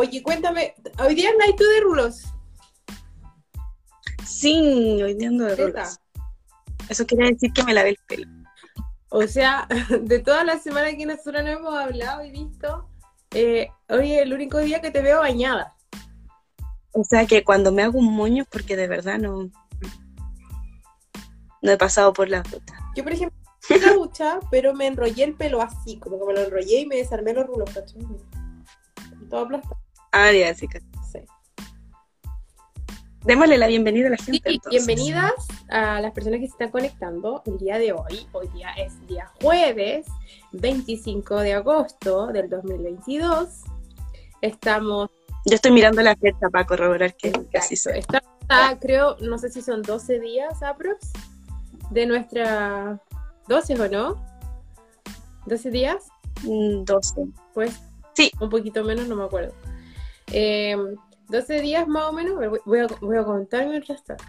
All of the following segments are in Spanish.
Oye, cuéntame, ¿hoy día no hay tú de rulos? Sí, hoy día ando de rulos. Eso quiere decir que me lavé el pelo. O sea, de toda la semana que nosotros no hemos hablado y visto, eh, hoy es el único día que te veo bañada. O sea que cuando me hago un moño, porque de verdad no, no he pasado por la ruta. Yo, por ejemplo, la ducha, pero me enrollé el pelo así, como que me lo enrollé y me desarmé los rulos, ¿cachai? Todo aplastado. Ah, ya, sí, sí. Démosle la bienvenida a la gente. Sí, bienvenidas a las personas que se están conectando el día de hoy. Hoy día es día jueves, 25 de agosto del 2022. Estamos. Yo estoy mirando la fecha para corroborar que casi soy. Está, creo, no sé si son 12 días aprox de nuestra 12 o no? ¿12 días? 12. Mm, pues sí. Un poquito menos, no me acuerdo. 12 eh, días más o menos, voy a, voy a contar mientras tanto.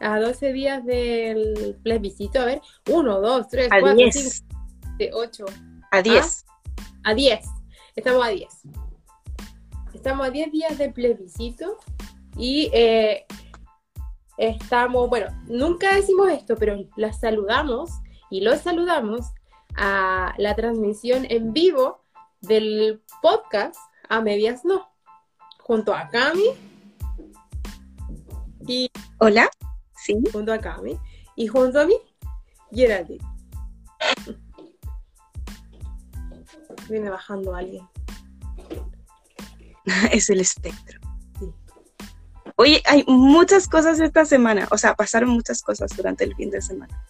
A 12 días del plebiscito, a ver, 1, 2, 3, 4, 5, 8. A 10. A 10. Estamos a 10. Estamos a 10 días del plebiscito y eh, estamos, bueno, nunca decimos esto, pero las saludamos y los saludamos a la transmisión en vivo del podcast A Medias No, junto a Cami y... Hola, sí. Junto a Cami y junto a mí, Geraldine. Viene bajando alguien. es el espectro. Oye, hay muchas cosas esta semana, o sea, pasaron muchas cosas durante el fin de semana.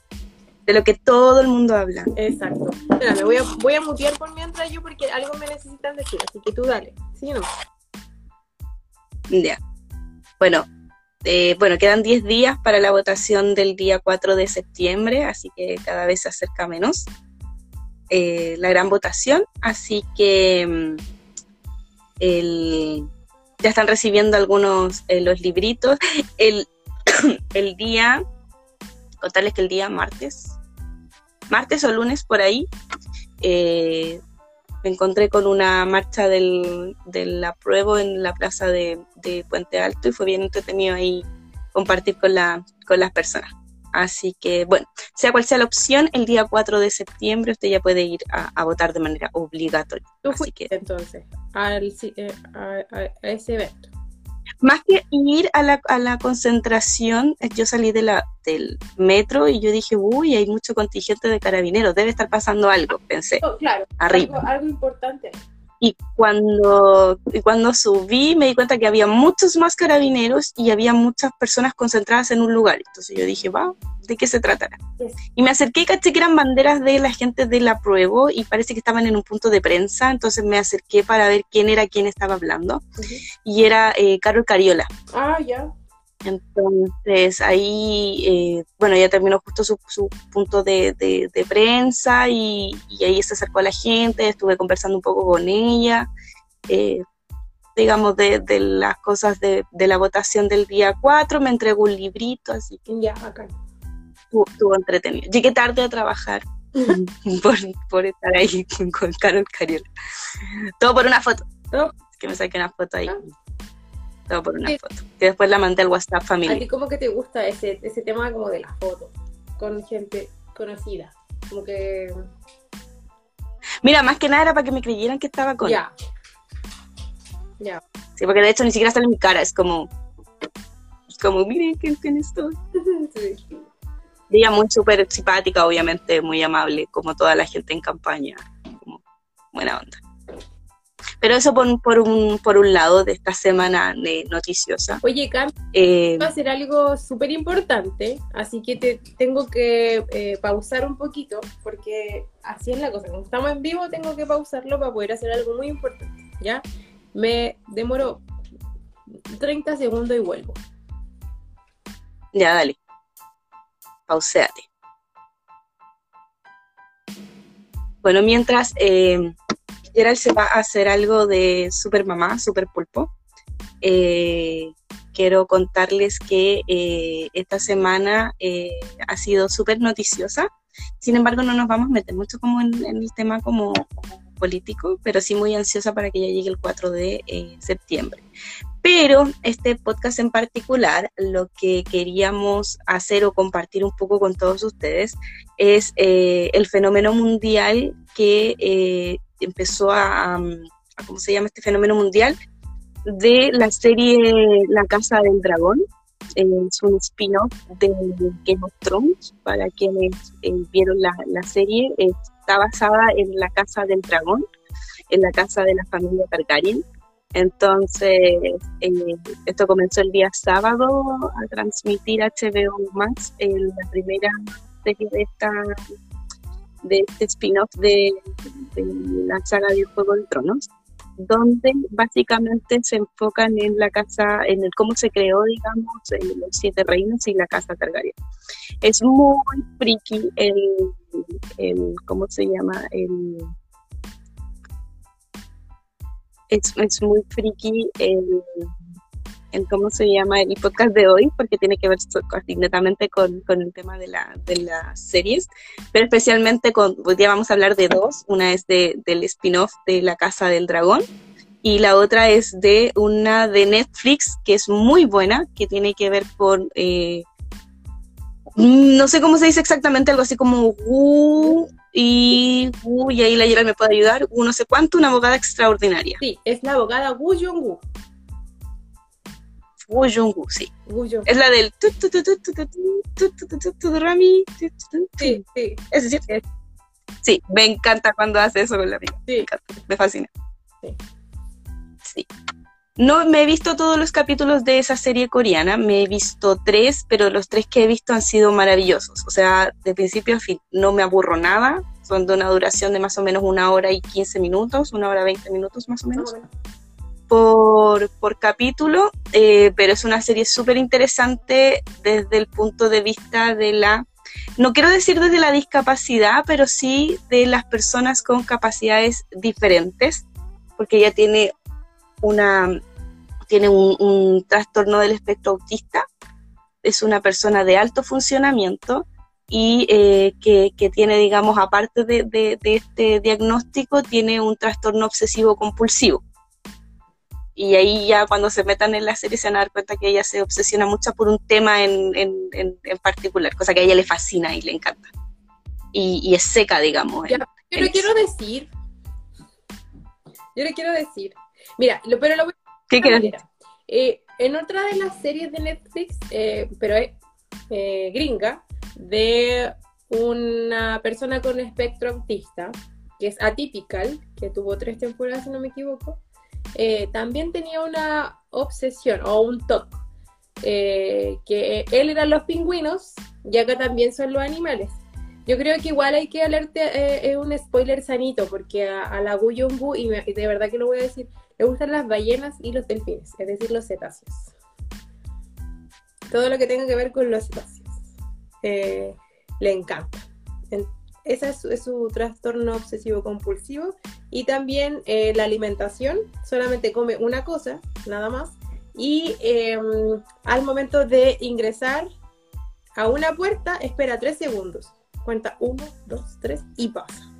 De lo que todo el mundo habla. Exacto. me voy a, voy a mutear por mientras yo porque algo me necesitan decir, así que tú dale. ¿Sí no? Ya. Bueno, eh, bueno, quedan 10 días para la votación del día 4 de septiembre, así que cada vez se acerca menos eh, la gran votación. Así que mm, el ya están recibiendo algunos eh, los libritos. El, el día, contarles que el día martes, martes o lunes por ahí, eh, me encontré con una marcha del, del apruebo en la plaza de, de, Puente Alto y fue bien entretenido ahí compartir con, la, con las personas. Así que, bueno, sea cual sea la opción, el día 4 de septiembre usted ya puede ir a, votar de manera obligatoria. ¿Tú fuiste entonces eh, a, ese evento? Más que ir a la, a la concentración, eh, yo salí de la, del metro y yo dije, uy, hay mucho contingente de carabineros, debe estar pasando algo, pensé. Oh, claro, arriba. algo importante. Y cuando, cuando subí me di cuenta que había muchos más carabineros y había muchas personas concentradas en un lugar. Entonces yo dije, va, ¿de qué se tratará? Y me acerqué y caché que eran banderas de la gente de la prueba y parece que estaban en un punto de prensa. Entonces me acerqué para ver quién era quien estaba hablando. Y era eh, Carol Cariola. Ah, ya. Entonces ahí, eh, bueno, ya terminó justo su, punto de, prensa y, ahí se acercó a la gente, estuve conversando un poco con ella, eh, digamos, de, las cosas de, la votación del día 4, me entregó un librito, así que ya, acá. Estuvo, entretenido. Llegué tarde a trabajar por, estar ahí con, Carol Cariola. Todo por una foto. que me saqué una foto ahí. Ah todo por una foto. Que después la mandé al WhatsApp familia. ¿A ti cómo que te gusta ese, ese tema como de la foto? Con gente conocida. Como que. Mira, más que nada era para que me creyeran que estaba con. Ya. Ya. Sí, porque de hecho ni siquiera sale mi cara, es como. Es como, miren quién, estoy. sí. Ella muy súper simpática, obviamente, muy amable, como toda la gente en campaña. Como buena onda. Pero eso por, por, un, por un lado de esta semana noticiosa. Oye, Cam, eh, va a ser algo súper importante, así que te tengo que eh, pausar un poquito, porque así es la cosa. Como estamos en vivo, tengo que pausarlo para poder hacer algo muy importante, ¿ya? Me demoro 30 segundos y vuelvo. Ya, dale. Pauseate. Bueno, mientras... Eh, Gerald se va a hacer algo de super mamá, super pulpo. Eh, quiero contarles que eh, esta semana ha sido súper noticiosa. Sin embargo, no nos vamos a meter mucho como en, el tema como político, pero sí muy ansiosa para que ya llegue el 4 de septiembre. Pero este podcast en particular, lo que queríamos hacer o compartir un poco con todos ustedes es eh, el fenómeno mundial que eh, empezó a, ¿cómo se llama este fenómeno mundial? De la serie La Casa del Dragón. Es un spin-off de Game of Thrones, para quienes eh, vieron la, la serie. Está basada en la Casa del Dragón, en la casa de la familia Targaryen entonces, eh, esto comenzó el día sábado a transmitir HBO Max en la primera serie de esta este spin-off de, la saga de Juego de Tronos, donde básicamente se enfocan en la casa, en el cómo se creó, digamos, los siete reinos y la casa Targaryen. Es muy friki el, el ¿cómo se llama? El es, muy friki el, cómo se llama el podcast de hoy, porque tiene que ver directamente con, el tema de, la, de las series, pero especialmente con, hoy día vamos a hablar de dos, una es de, del spin-off de La Casa del Dragón, y la otra es de una de Netflix que es muy buena, que tiene que ver con, eh, no sé cómo se dice exactamente, algo así como y, y ahí la Yera me puede ayudar, no sé cuánto, una abogada extraordinaria. Sí, es la abogada Wu Jong-woo. Wu sí. Es la del Rami. Sí, sí. Es decir, sí, me encanta cuando hace eso con la amiga. Sí. Me, fascina. Sí. Sí. No me he visto todos los capítulos de esa serie coreana, me he visto tres, pero los tres que he visto han sido maravillosos. O sea, de principio a fin, no me aburro nada. Son de una duración de más o menos una hora y quince minutos, una hora veinte minutos más o menos. Por, por, capítulo, eh, pero es una serie súper interesante desde el punto de vista de la, no quiero decir desde la discapacidad, pero sí de las personas con capacidades diferentes, porque ella tiene una, tiene un, trastorno del espectro autista, es una persona de alto funcionamiento y eh, que, tiene, digamos, aparte de, este diagnóstico, tiene un trastorno obsesivo compulsivo. Y ahí ya cuando se metan en la serie se van a dar cuenta que ella se obsesiona mucho por un tema en, particular, cosa que a ella le fascina y le encanta. Y, es seca, digamos. yo le quiero decir, yo le quiero decir Mira, lo, pero lo voy a ¿Qué quieres eh, en otra de las series de Netflix, eh, pero es eh, gringa, de una persona con espectro autista, que es Atypical, que tuvo tres temporadas, si no me equivoco, también tenía una obsesión o un toque, que él era los pingüinos y acá también son los animales. Yo creo que igual hay que alertar, es un spoiler sanito, porque a, la Gu y, y de verdad que lo voy a decir, le gustan las ballenas y los delfines, es decir, los cetáceos. Todo lo que tenga que ver con los cetáceos. Eh, le encanta. ese es su, trastorno obsesivo compulsivo. Y también eh, la alimentación, solamente come una cosa, nada más. Y em, al momento de ingresar a una puerta, espera tres segundos. Cuenta uno, dos, tres y pasa.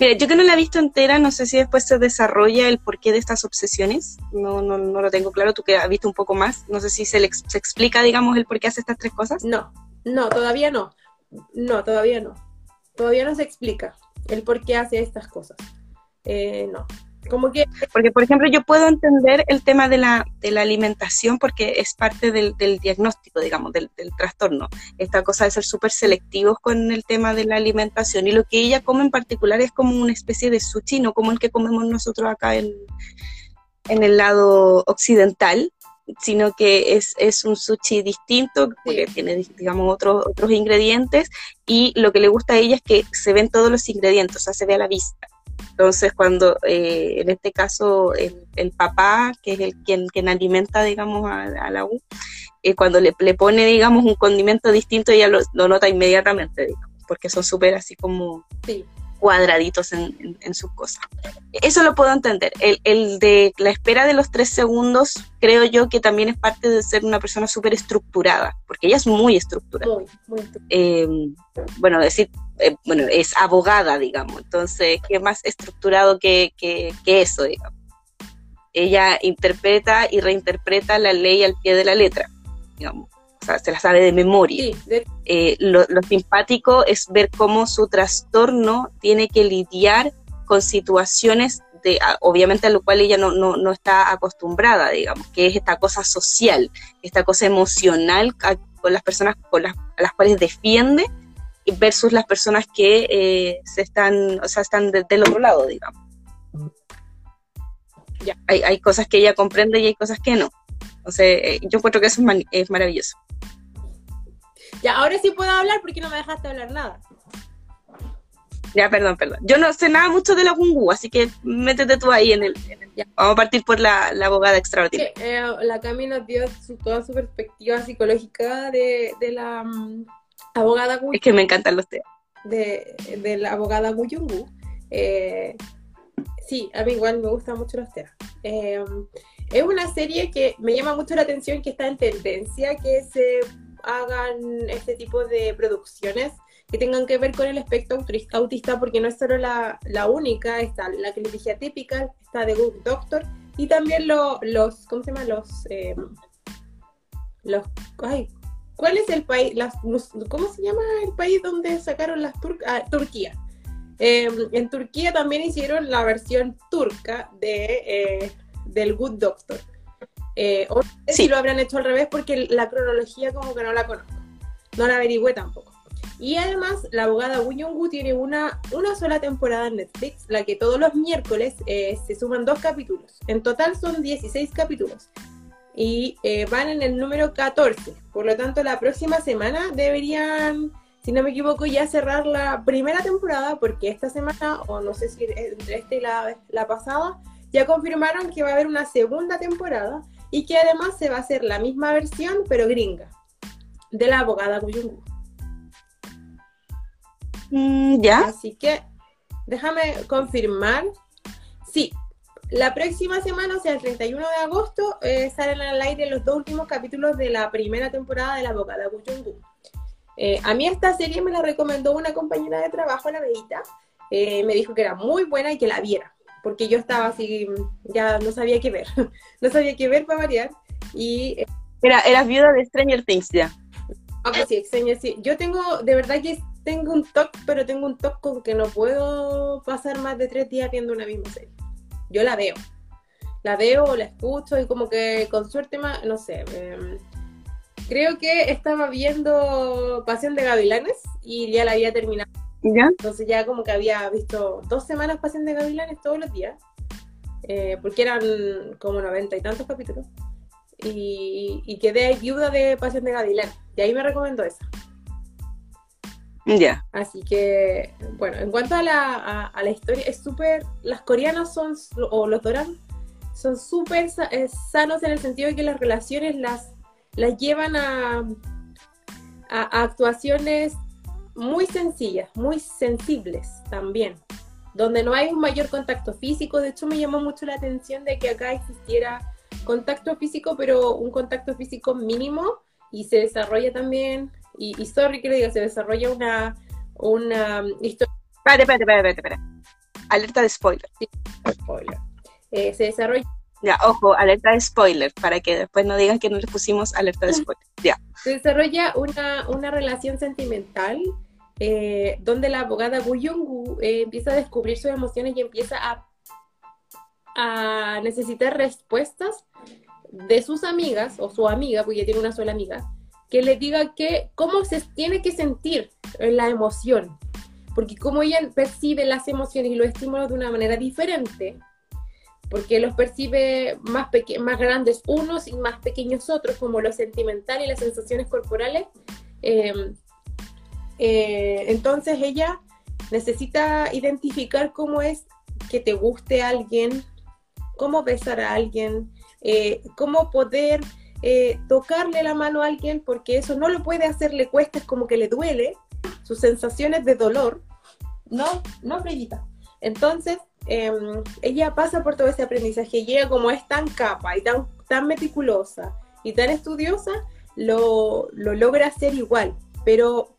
Mira, yo que no la he visto entera, no sé si después se desarrolla el porqué de estas obsesiones. No, no, no lo tengo claro. Tú que has visto un poco más, no sé si se, le, se explica, digamos, el por qué hace estas tres cosas. No, no, todavía no. No, todavía no. Todavía no se explica el por qué hace estas cosas. Eh, no, como que... Porque, por ejemplo, yo puedo entender el tema de la, de la alimentación porque es parte del, del diagnóstico, digamos, del, del, trastorno. Esta cosa de ser súper selectivos con el tema de la alimentación. Y lo que ella come en particular es como una especie de sushi, no como el que comemos nosotros acá en, en el lado occidental, sino que es, es un sushi distinto, porque tiene, digamos, otros, otros ingredientes, y lo que le gusta a ella es que se ven todos los ingredientes, o sea, se ve a la vista. Entonces, cuando eh, en este caso el, papá, que es el quien, quien alimenta, digamos, a, la U, eh, cuando le, le, pone, digamos, un condimento distinto, ella lo, nota inmediatamente, digamos, porque son súper así como cuadraditos en, en, sus cosas. Eso lo puedo entender. El, el, de la espera de los tres segundos, creo yo que también es parte de ser una persona súper estructurada, porque ella es muy estructurada. Muy, muy estructurada. Eh, bueno, decir eh, bueno, es abogada, digamos, entonces, ¿qué más estructurado que, que, eso, digamos? Ella interpreta y reinterpreta la ley al pie de la letra, digamos, o sea, se la sabe de memoria. Eh, lo, simpático es ver cómo su trastorno tiene que lidiar con situaciones de, obviamente a lo cual ella no, no, no, está acostumbrada, digamos, que es esta cosa social, esta cosa emocional con las personas con las, a las cuales defiende versus las personas que eh, se están, o sea, están del otro lado, digamos. Ya. Hay, hay, cosas que ella comprende y hay cosas que no. Entonces, eh, yo encuentro que eso es, maravilloso. Ya, ahora sí puedo hablar porque no me dejaste hablar nada. Ya, perdón, perdón. Yo no sé nada mucho de la Gungu, así que métete tú ahí en el. Vamos a partir por la, abogada extraordinaria. Eh, la Cami nos dio toda su perspectiva psicológica de, la mm, abogada Gu. Es que me encantan los temas. De, de la abogada Gu eh, sí, a mí igual me gustan mucho los temas. Eh, es una serie que me llama mucho la atención que está en tendencia que se hagan este tipo de producciones que tengan que ver con el espectro autista, porque no es solo la, única, está la dije atípica, está de Good Doctor, y también los, ¿cómo se llama? Los, eh, los, ay, ¿cuál es el país? Las, ¿Cómo se llama el país donde sacaron las turcas? Ah, Turquía. Em, en Turquía también hicieron la versión turca de, eh, del Good Doctor. Eh, o no sé si lo habrán hecho al revés porque la cronología como que no la conozco. No la averigüé tampoco. Y además, la abogada Wu tiene una, una sola temporada en Netflix, la que todos los miércoles eh, se suman dos capítulos. En total son 16 capítulos. Y eh, van en el número 14. Por lo tanto, la próxima semana deberían, si no me equivoco, ya cerrar la primera temporada, porque esta semana, o no sé si entre esta y la, la pasada, ya confirmaron que va a haber una segunda temporada y que además se va a hacer la misma versión, pero gringa, de la abogada Wu Gu. Mm, ya. Así que déjame confirmar. Sí, la próxima semana, o sea, el 31 de agosto, eh, salen al aire los dos últimos capítulos de la primera temporada de La Abogada Guyungu. Eh, a mí esta serie me la recomendó una compañera de trabajo, la Beita. Eh, me dijo que era muy buena y que la viera, porque yo estaba así, ya no sabía qué ver. no sabía qué ver para variar. Y, eh, era, eras viuda de Stranger Things ya. Ah, pues sí, Stranger Things. Yo tengo, de verdad que tengo un toque, pero tengo un toque con que no puedo pasar más de tres días viendo una misma serie. Yo la veo. La veo, la escucho y como que con suerte más, no sé. Em, creo que estaba viendo Pasión de Gavilanes y ya la había terminado. ¿Ya? Entonces ya como que había visto dos semanas Pasión de Gavilanes todos los días. Eh, porque eran como noventa y tantos capítulos. Y, y quedé viuda de Pasión de Gavilanes. Y ahí me recomendó esa. Así que, bueno, en cuanto a la, a, historia, es súper. Las coreanas son, o los doran, son súper eh, sanos en el sentido de que las relaciones las, las llevan a, a, actuaciones muy sencillas, muy sensibles también, donde no hay un mayor contacto físico. De hecho, me llamó mucho la atención de que acá existiera contacto físico, pero un contacto físico mínimo y se desarrolla también y, sorry que le diga, se desarrolla una, una historia. Espérate, espérate, espérate, espérate. Alerta de spoiler. Sí, spoiler. Eh, se desarrolla. Ya, ojo, alerta de spoiler, para que después no digan que no le pusimos alerta de spoiler. Ya. Se desarrolla una, una relación sentimental eh, donde la abogada Gu Young eh, empieza a descubrir sus emociones y empieza a, a necesitar respuestas de sus amigas, o su amiga, porque ella tiene una sola amiga, que le diga que cómo se tiene que sentir la emoción, porque como ella percibe las emociones y los estímulos de una manera diferente, porque los percibe más, más grandes unos y más pequeños otros, como lo sentimental y las sensaciones corporales, em, eh, entonces ella necesita identificar cómo es que te guste alguien, cómo besar a alguien, eh, cómo poder eh, tocarle la mano a alguien porque eso no lo puede hacer, le cuesta, es como que le duele, sus sensaciones de dolor. No, no, Brillita. Entonces, em, ella pasa por todo ese aprendizaje y ella como es tan capa y tan, tan meticulosa y tan estudiosa, lo, lo logra hacer igual. Pero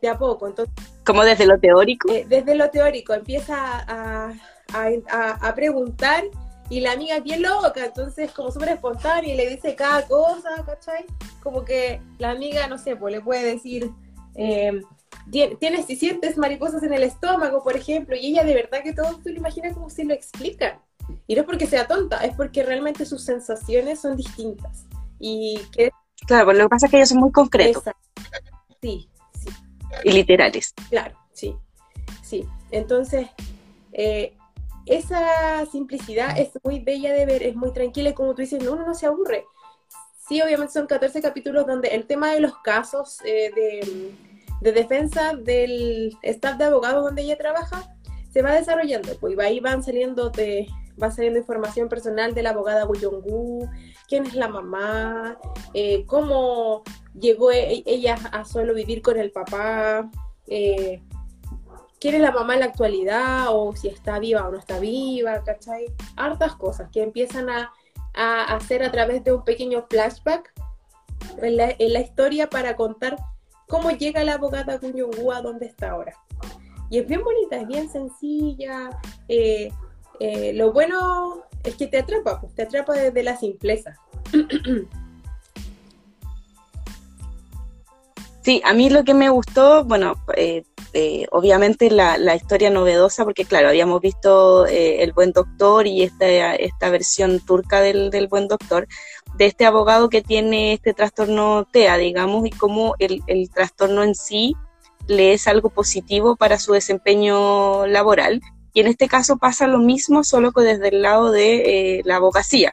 de a poco. Entonces, como desde lo teórico. Eh, desde lo teórico, empieza a, a, preguntar y la amiga es bien loca, entonces como súper espontánea y le dice cada cosa, ¿cachai? Como que la amiga, no sé, pues le puede decir, eh, tienes, si sientes mariposas en el estómago, por ejemplo, y ella de verdad que todo tú lo imaginas como si lo explica. Y no es porque sea tonta, es porque realmente sus sensaciones son distintas. Y que... Claro, pues lo que pasa es que ellos son muy concretos. Sí, sí. Y literales. Claro, sí, sí. Entonces, eh, esa simplicidad es muy bella de ver, es muy tranquila y como tú dices, uno no se aburre. Sí, obviamente son 14 capítulos donde el tema de los casos eh, de, de, defensa del staff de abogados donde ella trabaja se va desarrollando, pues ahí van saliendo de, va saliendo información personal de la abogada Buyongu, quién es la mamá, eh, cómo llegó e, ella a solo vivir con el papá, eh, quién es la mamá en la actualidad, o si está viva o no está viva, ¿cachai? Hartas cosas que empiezan a, hacer a través de un pequeño flashback en la, historia para contar cómo llega la abogada Buyongu a donde está ahora. Y es bien bonita, es bien sencilla. Eh, eh, lo bueno es que te atrapa, pues te atrapa desde la simpleza. Sí, a mí lo que me gustó, bueno, eh, eh, obviamente la, historia novedosa, porque claro, habíamos visto El Buen Doctor y esta, esta versión turca del, Buen Doctor, de este abogado que tiene este trastorno TEA, digamos, y cómo el, el trastorno en sí le es algo positivo para su desempeño laboral y en este caso pasa lo mismo, solo que desde el lado de eh, la abogacía,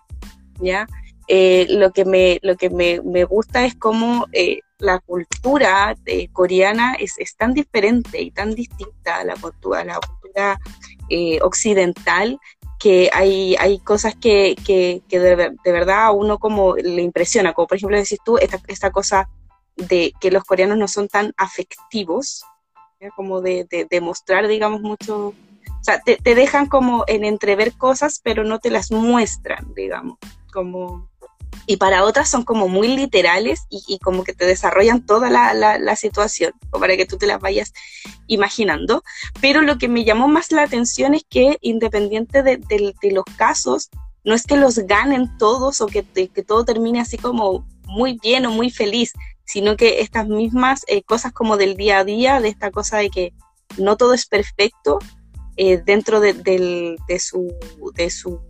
¿ya? Eh, lo que, me, lo que me, gusta es cómo eh, la cultura coreana es, tan diferente y tan distinta a la cultura, la cultura occidental que hay, hay cosas que, de, verdad a uno como le impresiona, como por ejemplo decís tú, esta, esta cosa de que los coreanos no son tan afectivos, como de, de, de, mostrar, digamos, mucho, o sea, te, dejan como en entrever cosas, pero no te las muestran, digamos, como... Y para otras son como muy literales y, como que te desarrollan toda la, la, situación, o para que tú te las vayas imaginando. Pero lo que me llamó más la atención es que independiente de, los casos, no es que los ganen todos o que, que, todo termine así como muy bien o muy feliz, sino que estas mismas eh, cosas como del día a día, de esta cosa de que no todo es perfecto, eh, dentro de, su, de su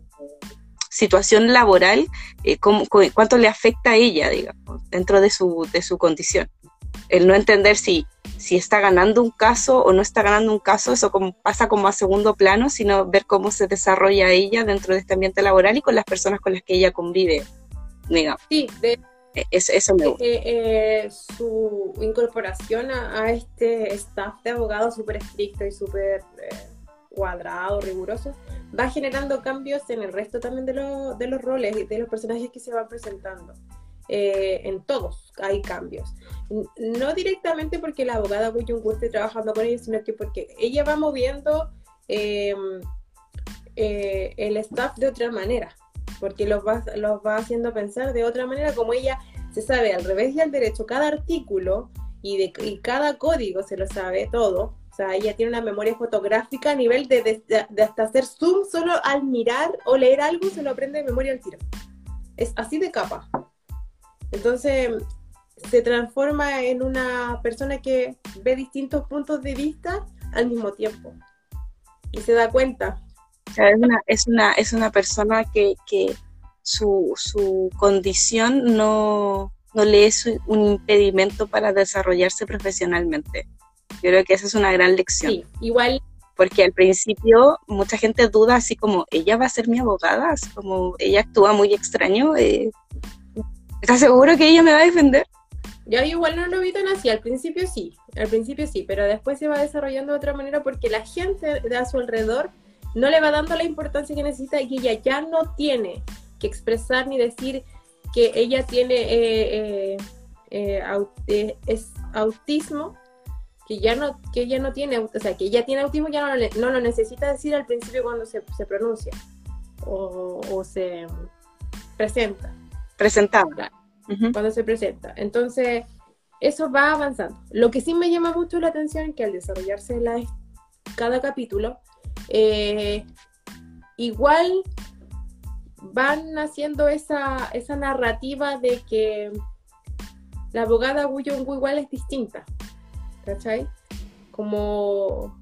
situación laboral, eh, cuánto le afecta a ella, digamos, dentro de su, de su condición. El no entender si, si está ganando un caso o no está ganando un caso, eso como, pasa como a segundo plano, sino ver cómo se desarrolla ella dentro de este ambiente laboral y con las personas con las que ella convive, digamos. Sí, de, e, eso me gusta. Eh, su incorporación a, este staff de abogados súper estricto y súper cuadrado, riguroso, va generando cambios en el resto también de, de los roles y de los personajes que se van presentando. Eh, en todos hay cambios. No directamente porque la abogada Woo esté trabajando con ella, sino que porque ella va moviendo em, eh, el staff de otra manera, porque los va, los va haciendo pensar de otra manera, como ella se sabe al revés y al derecho cada artículo y, de, y cada código se lo sabe todo, o sea, ella tiene una memoria fotográfica a nivel de, hasta hacer zoom solo al mirar o leer algo se lo aprende de memoria al tiro. Es así de capa. Entonces se transforma en una persona que ve distintos puntos de vista al mismo tiempo y se da cuenta. es, una, es, una, es una persona que, su, su condición no, no le es un impedimento para desarrollarse profesionalmente. Yo creo que esa es una gran lección. Sí, igual. Porque al principio mucha gente duda así como, ¿ella va a ser mi abogada? Así como ella actúa muy extraño. Eh, ¿Estás seguro que ella me va a defender? Yo igual no lo vi tan así, al principio sí, al principio sí, pero después se va desarrollando de otra manera porque la gente de a su alrededor no le va dando la importancia que necesita y ella ya no tiene que expresar ni decir que ella tiene eh, eh, es autismo que ya no, que ella no tiene, o sea, que ella tiene autismo, ya no, no lo necesita decir al principio cuando se, pronuncia o, se presenta. Presentaba. Cuando se presenta. Entonces, eso va avanzando. Lo que sí me llama mucho la atención es que al desarrollarse la, cada capítulo, eh, igual van haciendo esa, esa narrativa de que la abogada Wu igual es distinta, ¿cachai? Como,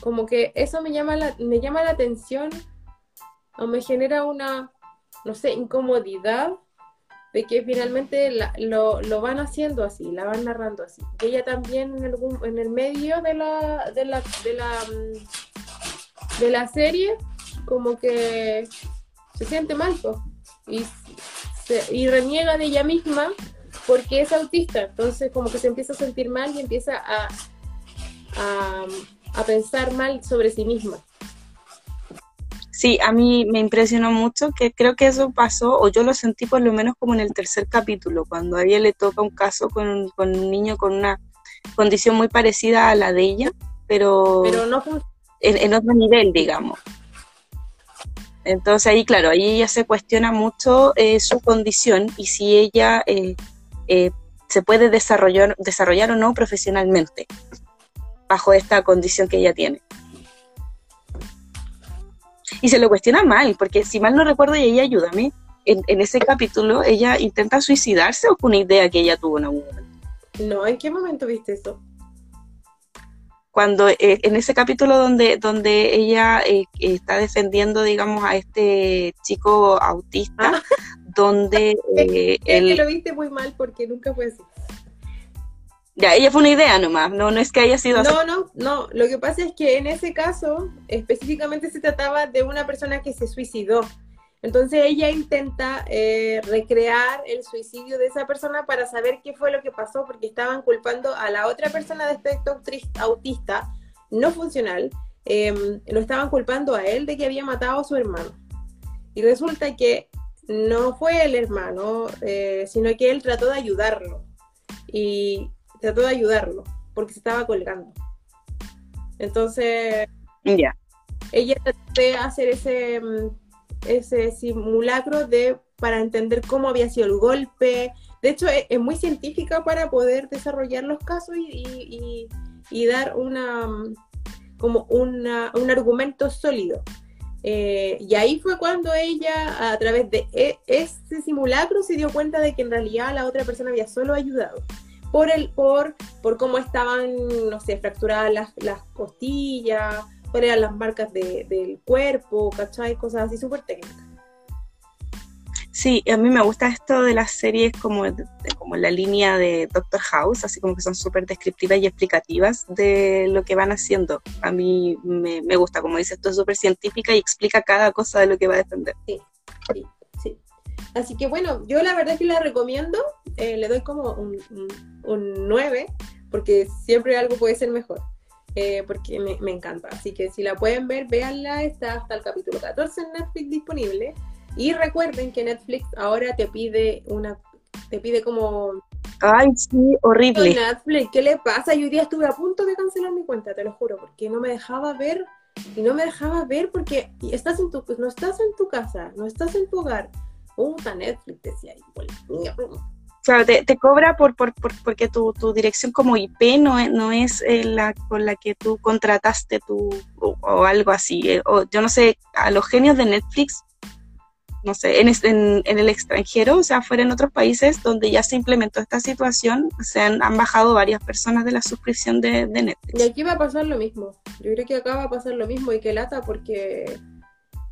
como que eso me llama, la, me llama la atención o me genera una, no sé, incomodidad de que finalmente lo, van haciendo así, la van narrando así. Y ella también en, en el medio de la, de la, de la, mm, de la serie, como que se siente mal y, y reniega de ella misma porque es autista. Entonces como que se empieza a sentir mal y empieza a, a, a pensar mal sobre sí misma. Sí, a mí me impresionó mucho que creo que eso pasó, o yo lo sentí por lo menos como en el tercer capítulo, cuando a ella le toca un caso con, un niño con una condición muy parecida a la de ella, pero, no en, otro nivel, digamos. Entonces ahí, claro, ahí ella se cuestiona mucho eh, su condición y si ella eh, eh, se puede desarrollar, desarrollar o no profesionalmente bajo esta condición que ella tiene y se lo cuestiona mal, porque si mal no recuerdo, y ella ayúdame, en, en ese capítulo ella intenta suicidarse o fue una idea que ella tuvo en algún momento. No, ¿en qué momento viste eso? Cuando eh, en ese capítulo donde, donde ella eh, está defendiendo, digamos, a este chico autista, ah. Donde eh, él... que lo viste muy mal porque nunca fue así. Ya, ella fue una idea nomás, no, no es que haya sido así. No, no, no. Lo que pasa es que en ese caso, específicamente se trataba de una persona que se suicidó. Entonces ella intenta eh, recrear el suicidio de esa persona para saber qué fue lo que pasó, porque estaban culpando a la otra persona de espectro autista no funcional, em, lo estaban culpando a él de que había matado a su hermano. Y resulta que no fue el hermano, eh, sino que él trató de ayudarlo. Y trató de ayudarlo, porque se estaba colgando. Entonces, ella trató de hacer ese, mm, ese simulacro de para entender cómo había sido el golpe. De hecho, es, muy científica para poder desarrollar los casos y, dar una mm, como una, un argumento sólido. Eh, y ahí fue cuando ella, a través de e, ese simulacro, se dio cuenta de que en realidad la otra persona había solo ayudado por, el, por, por cómo estaban, no sé, fracturadas las, las costillas, cuáles eran las marcas del cuerpo, ¿cachai? Cosas así súper técnicas. Sí, a mí me gusta esto de las series como, como la línea de Doctor House, así como que son súper descriptivas y explicativas de lo que van haciendo. A mí me, me gusta, como dices, esto es súper científica y explica cada cosa de lo que va a defender. Sí, sí, sí. Así que bueno, yo la verdad es que la recomiendo, eh, le doy como un, un, 9, porque siempre algo puede ser mejor, eh, porque me, me, encanta. Así que si la pueden ver, véanla, está hasta el capítulo 14 en Netflix disponible. Y recuerden que Netflix ahora te pide una, te pide como... Ay, sí, horrible. Netflix, ¿qué le pasa? Yo hoy día estuve a punto de cancelar mi cuenta, te lo juro, porque no me dejaba ver y no me dejaba ver porque estás en tu, no estás en tu casa, no estás en tu hogar, puta Netflix, decía igual. Claro, te, te cobra por, por, porque tu, tu, dirección como IP no es, no es eh, la con la que tú contrataste tu, o, algo así. Eh, o, yo no sé, a los genios de Netflix, no sé, en, en, en, el extranjero, o sea, fuera en otros países donde ya se implementó esta situación, se han, han bajado varias personas de la suscripción de, de, Netflix. Y aquí va a pasar lo mismo. Yo creo que acá va a pasar lo mismo y que lata porque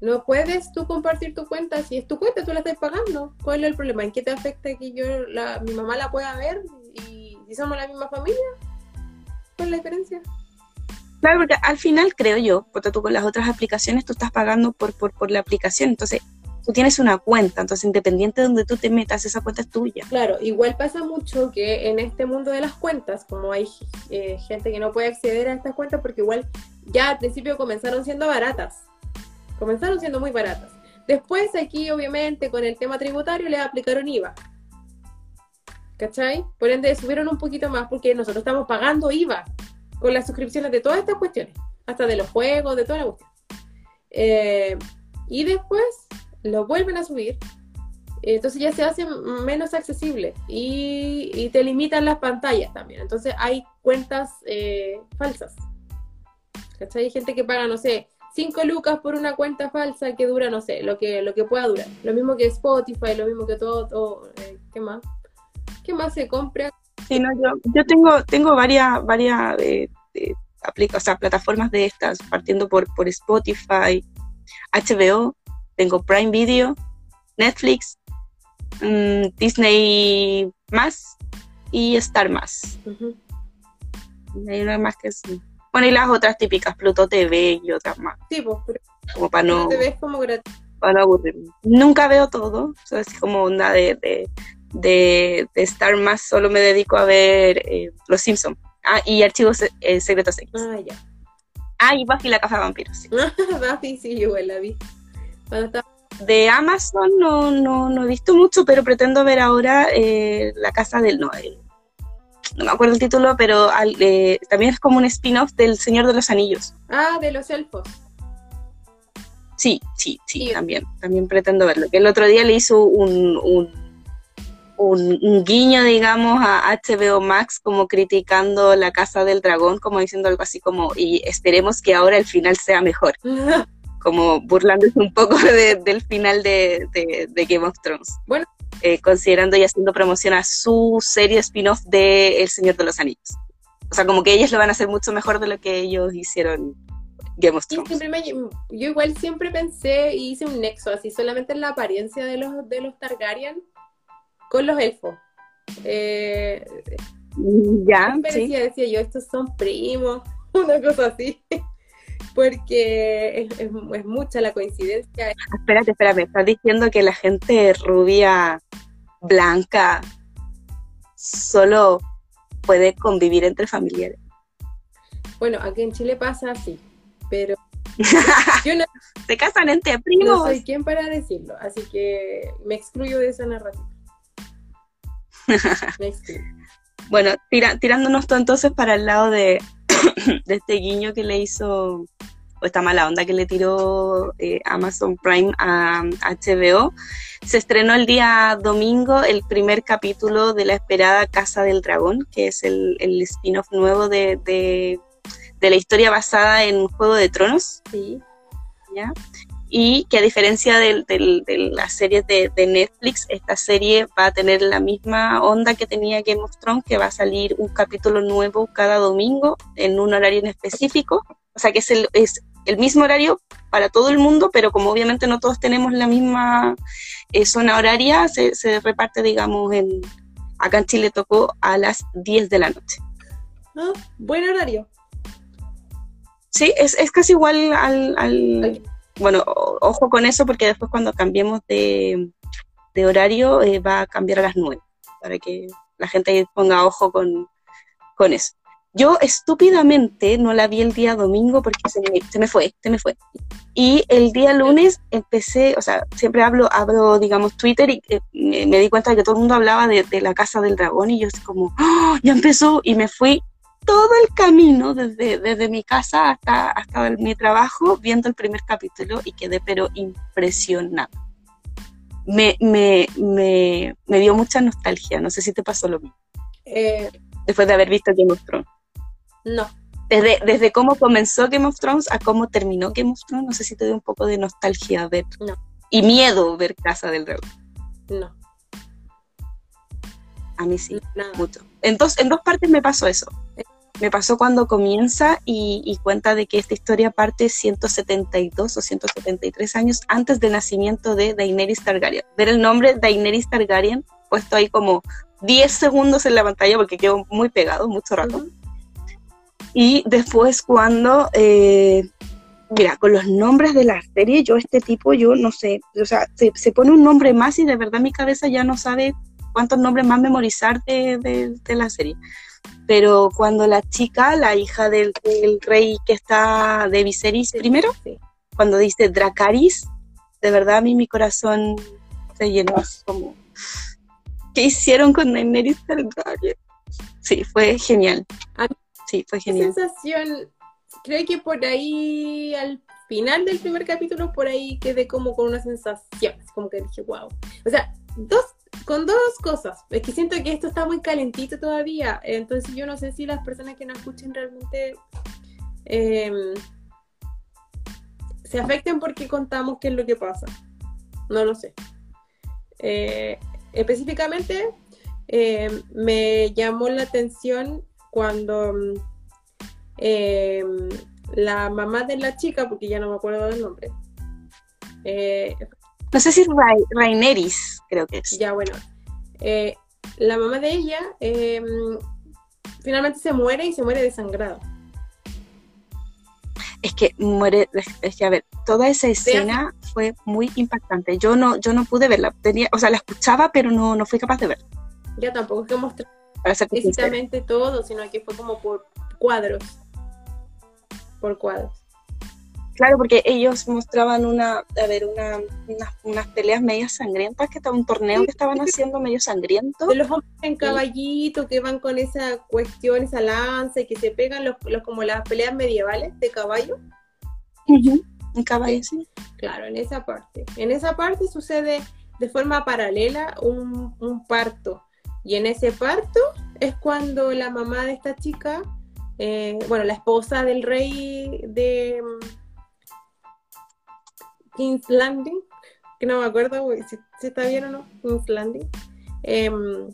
no puedes tú compartir tu cuenta, si es tu cuenta, tú la estás pagando. ¿Cuál es el problema? ¿En qué te afecta que yo, la, mi mamá la pueda ver y si somos la misma familia? ¿Cuál es la diferencia? Claro, porque al final creo yo, porque tú con las otras aplicaciones tú estás pagando por, por, por la aplicación, entonces tú tienes una cuenta, entonces independiente de donde tú te metas, esa cuenta es tuya. Claro, igual pasa mucho que en este mundo de las cuentas, como hay eh, gente que no puede acceder a estas cuentas porque igual ya al principio comenzaron siendo baratas, Comenzaron siendo muy baratas. Después aquí, obviamente, con el tema tributario le aplicaron IVA. ¿Cachai? Por ende, subieron un poquito más porque nosotros estamos pagando IVA con las suscripciones de todas estas cuestiones, hasta de los juegos, de toda la cuestión. Eh, y después lo vuelven a subir Entonces ya se hace menos accesible y, te limitan las pantallas también. Entonces hay cuentas eh, falsas. ¿Cachai? Hay gente que paga, no sé, 5 lucas por una cuenta falsa que dura, no sé, lo que, lo que pueda durar. Lo mismo que Spotify, lo mismo que todo, todo eh, ¿qué más? ¿Qué más se compra? Sí, no, yo, yo tengo, tengo varias, varias eh, o sea, plataformas de estas, partiendo por, por Spotify, HBO, tengo Prime Video, Netflix, mm, Disney más y Star más. hay más que sí. Bueno, y las otras típicas, Pluto TV y otras más. Sí, pues, como para no. TV como gratis. Para no aburrirme. Nunca veo todo, o sea, así como onda de, de, de, Star más, solo me dedico a ver eh, Los Simpsons. Ah, y Archivos eh, Secretos X. Ah, ya. Ah, y Buffy la Caja de Vampiros. Sí. Buffy, sí, yo la vi. De Amazon no, no, no he visto mucho, pero pretendo ver ahora eh, La Casa del... No, no me acuerdo el título, pero eh, también es como un spin-off del Señor de los Anillos. Ah, de los elfos. Sí, sí, sí, también, también pretendo verlo. Que el otro día le hizo un, un, un, guiño, digamos, a HBO Max, como criticando la Casa del Dragón, como diciendo algo así como, y esperemos que ahora el final sea mejor. como burlándose un poco del final de, de Game of Thrones. Bueno, eh, considerando y haciendo promoción a su serie spin-off de El Señor de los Anillos. O sea, como que ellos lo van a hacer mucho mejor de lo que ellos hicieron Game of Thrones. yo igual siempre pensé y hice un nexo así, solamente en la apariencia de los, de los Targaryen con los elfos. Eh, ya, sí. decía, decía yo, estos son primos, una cosa así porque es, mucha la coincidencia. Espérate, espérate, estás diciendo que la gente rubia, blanca, solo puede convivir entre familiares. Bueno, aquí en Chile pasa así, pero se casan entre primos. No soy quien para decirlo, así que me excluyo de esa narrativa. me excluyo. Bueno, tirándonos todo entonces para el lado de, de este guiño que le hizo, o esta mala onda que le tiró eh, Amazon Prime a, HBO, se estrenó el día domingo el primer capítulo de la esperada Casa del Dragón, que es el, spin-off nuevo de, de, la historia basada en Juego de Tronos. Sí. ¿Ya? Y que a diferencia de, de, las series de, Netflix, esta serie va a tener la misma onda que tenía Game of Thrones, que va a salir un capítulo nuevo cada domingo en un horario en específico. O sea que es el, es el mismo horario para todo el mundo, pero como obviamente no todos tenemos la misma eh, zona horaria, se, se, reparte, digamos, en acá en Chile tocó a las 10 de la noche. Ah, buen horario. Sí, es, es casi igual al, al bueno, ojo con eso porque después cuando cambiemos de, horario eh, va a cambiar a las 9, para que la gente ponga ojo con, con eso. Yo estúpidamente no la vi el día domingo porque se me, fue, se me fue. Y el día lunes empecé, o sea, siempre hablo, hablo digamos, Twitter y eh, me, di cuenta de que todo el mundo hablaba de, la Casa del Dragón y yo así como, ¡Oh! ya empezó y me fui todo el camino desde, desde mi casa hasta, hasta mi trabajo viendo el primer capítulo y quedé pero impresionada. Me, me, me, me dio mucha nostalgia, no sé si te pasó lo mismo. Eh, Después de haber visto Game of Thrones. No. Desde, desde cómo comenzó Game of Thrones a cómo terminó Game of Thrones, no sé si te dio un poco de nostalgia ver. No. Y miedo ver Casa del Dragón. No. A mí sí, mucho. En dos, en dos partes me pasó eso. Me pasó cuando comienza y, cuenta de que esta historia parte 172 o 173 años antes del nacimiento de Daenerys Targaryen. Ver el nombre Daenerys Targaryen puesto ahí como 10 segundos en la pantalla porque quedó muy pegado, mucho rato. Y después cuando, eh, mira, con los nombres de la serie, yo este tipo, yo no sé, o sea, se, se, pone un nombre más y de verdad mi cabeza ya no sabe cuántos nombres más memorizar de, la serie. Pero cuando la chica, la hija del, rey que está de Viserys primero, cuando dice Dracaris, de verdad a mí mi corazón se llenó como... ¿Qué hicieron con Daenerys Targaryen? Sí, fue genial. Sí, fue genial. sensación, creo que por ahí al final del primer capítulo, por ahí quedé como con una sensación, como que dije, wow. O sea, dos, con dos cosas. Es que siento que esto está muy calentito todavía. Entonces yo no sé si las personas que nos escuchen realmente em, se afecten porque contamos qué es lo que pasa. No lo sé. Eh, específicamente em, me llamó la atención cuando em, la mamá de la chica, porque ya no me acuerdo del nombre, eh, no sé si Raineris, creo que es. Ya, bueno. Eh, la mamá de ella em, finalmente se muere y se muere desangrado. Es que muere, es que a ver, toda esa escena fue muy impactante. Yo no, yo no pude verla, tenía, o sea, la escuchaba, pero no, no fui capaz de verla. Ya tampoco es que mostrar exactamente todo, sino que fue como por cuadros. Por cuadros. Claro, porque ellos mostraban una, a ver, una, unas peleas medias sangrientas, que estaba un torneo que estaban haciendo medio sangriento. De los hombres en caballito que van con esa cuestión, esa lanza y que se pegan los, como las peleas medievales de caballo. En caballo, sí. Claro, en esa parte. En esa parte sucede de forma paralela un, un parto. Y en ese parto es cuando la mamá de esta chica, eh, bueno, la esposa del rey de King's que no me acuerdo si, está bien o no, King's em,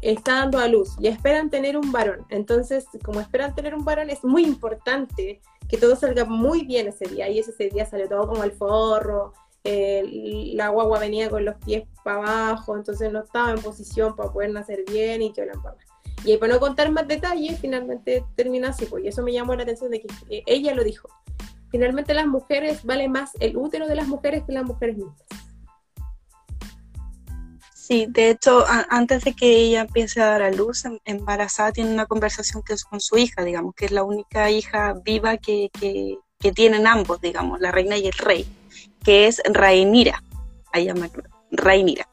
está dando a luz y esperan tener un varón. Entonces, como esperan tener un varón, es muy importante que todo salga muy bien ese día. Y ese, día sale todo como el forro, la guagua venía con los pies para abajo, entonces no estaba en posición para poder nacer bien y que la Y para no contar más detalles, finalmente termina así, pues, y eso me llamó la atención de que eh, ella lo dijo finalmente las mujeres, vale más el útero de las mujeres que las mujeres mismas. Sí, de hecho, antes de que ella empiece a dar a luz, em, embarazada, tiene una conversación que es con su hija, digamos, que es la única hija viva que, que, tienen ambos, digamos, la reina y el rey, que es Rainira. Ahí llama Rainira.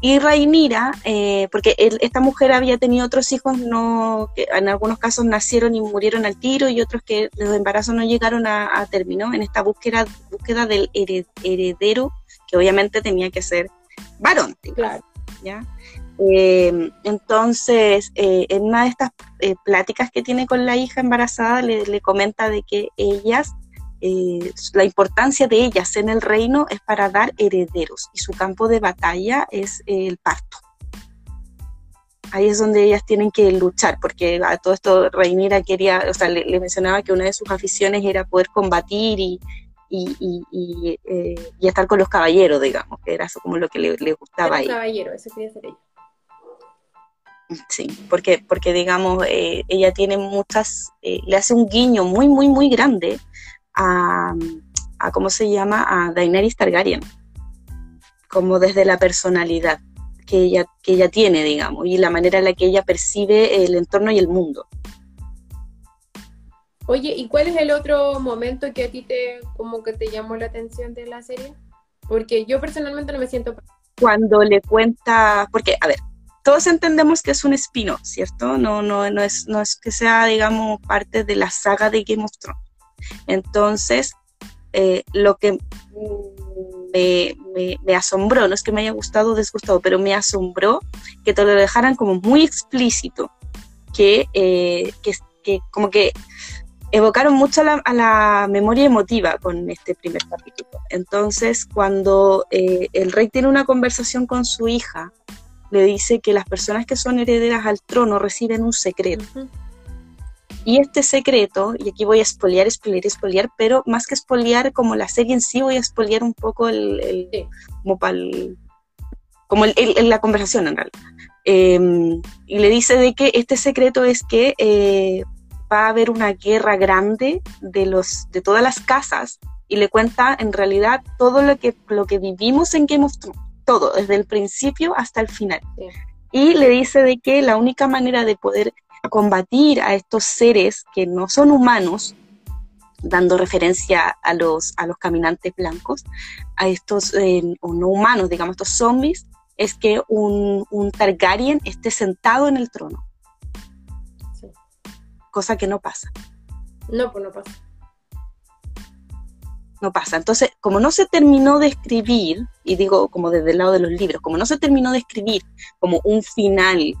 Y Rainira, eh, porque esta mujer había tenido otros hijos, no, que en algunos casos nacieron y murieron al tiro y otros que los embarazos no llegaron a, a término en esta búsqueda, búsqueda del heredero, que obviamente tenía que ser varón. Claro. ¿ya? Eh, entonces, eh, en una de estas pláticas que tiene con la hija embarazada, le, le comenta de que ellas eh, la importancia de ellas en el reino es para dar herederos y su campo de batalla es el parto. Ahí es donde ellas tienen que luchar, porque a todo esto Reinira quería, o sea, le, mencionaba que una de sus aficiones era poder combatir y, y, eh, estar con los caballeros, digamos, que era eso como lo que le, gustaba a ella. caballero, eso quería ser ella. Sí, porque, porque digamos, eh, ella tiene muchas, le hace un guiño muy, muy, muy grande a, ¿cómo se llama? A Daenerys Targaryen, como desde la personalidad que ella, que ella tiene, digamos, y la manera en la que ella percibe el entorno y el mundo. Oye, ¿y cuál es el otro momento que a ti te, como que te llamó la atención de la serie? Porque yo personalmente no me siento... Cuando le cuenta, porque, a ver, todos entendemos que es un espino, ¿cierto? No, no, no, es, no es que sea, digamos, parte de la saga de Game of Thrones. Entonces, eh, lo que me, asombró, no es que me haya gustado o desgustado, pero me asombró que te lo dejaran como muy explícito, que, eh, como que evocaron mucho a la, memoria emotiva con este primer capítulo. Entonces, cuando eh, el rey tiene una conversación con su hija, le dice que las personas que son herederas al trono reciben un secreto. Y este secreto, y aquí voy a espoliar, espoliar, espoliar, pero más que espoliar como la serie en sí, voy a espoliar un poco el, como, como el, la conversación en realidad. Em, y le dice de que este secreto es que eh, va a haber una guerra grande de, los, de todas las casas y le cuenta en realidad todo lo que, lo que vivimos en Game of Thrones, todo, desde el principio hasta el final. Y le dice de que la única manera de poder combatir a estos seres que no son humanos, dando referencia a los, a los caminantes blancos, a estos eh, o no humanos, digamos, estos zombies, es que un, un Targaryen esté sentado en el trono. Cosa que no pasa. No, pues no pasa. no pasa. Entonces, como no se terminó de escribir, y digo como desde el lado de los libros, como no se terminó de escribir como un final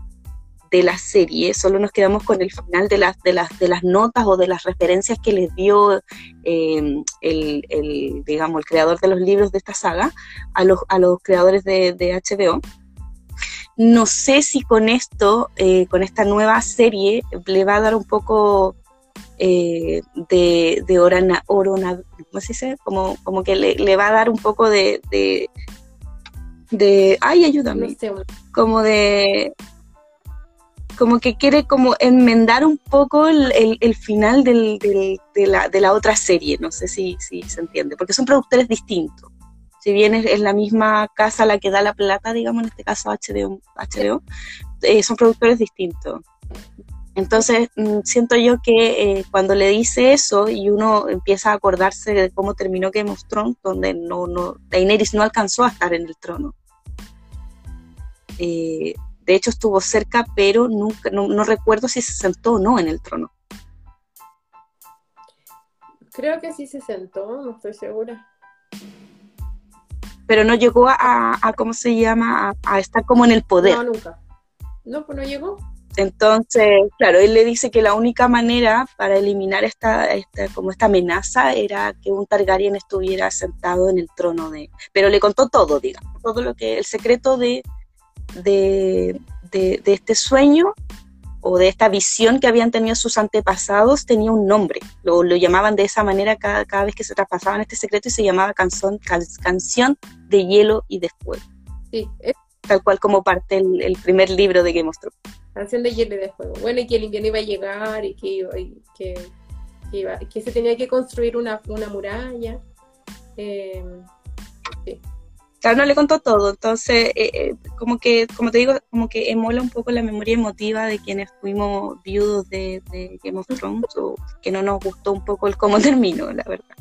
de la serie, solo nos quedamos con el final de las, de las, de las notas o de las referencias que les dio eh, el, digamos, el creador de los libros de esta saga a los, a los creadores de, HBO. No sé si con esto, eh, con esta nueva serie, le va a dar un poco eh, de, de orana, orona, ¿cómo se dice? Como, como que le, va a dar un poco de, de, ay, ayúdame, como de, como que quiere como enmendar un poco el, el, final del, de, la, de, la, otra serie, no sé si, si, se entiende, porque son productores distintos. Si bien es, la misma casa la que da la plata, digamos, en este caso HBO, HBO eh, son productores distintos. Entonces, mm, siento yo que eh, cuando le dice eso y uno empieza a acordarse de cómo terminó Game of Thrones, donde no, no, Daenerys no alcanzó a estar en el trono. Eh, de hecho, estuvo cerca, pero nunca, no, recuerdo si se sentó o no en el trono. Creo que sí se sentó, no estoy segura. Pero no llegó a, ¿cómo se llama? A, a, estar como en el poder. No, nunca. No, pues no llegó. Entonces, claro, él le dice que la única manera para eliminar esta, como esta amenaza era que un Targaryen estuviera sentado en el trono de... Pero le contó todo, digamos, todo lo que, el secreto de, de, este sueño o de esta visión que habían tenido sus antepasados tenía un nombre. Lo, lo llamaban de esa manera cada, cada, vez que se traspasaban este secreto y se llamaba canción, canción de hielo y de fuego. Sí, Tal cual como parte el, el primer libro de Game of Thrones canción de hielo de fuego. Bueno, y que el invierno iba a llegar y que, que, se tenía que construir una, muralla. Eh, Claro, no le contó todo, entonces, eh, eh, como que, como te digo, como que emola un poco la memoria emotiva de quienes fuimos viudos de, de Game of Thrones, o que no nos gustó un poco el cómo terminó, la verdad.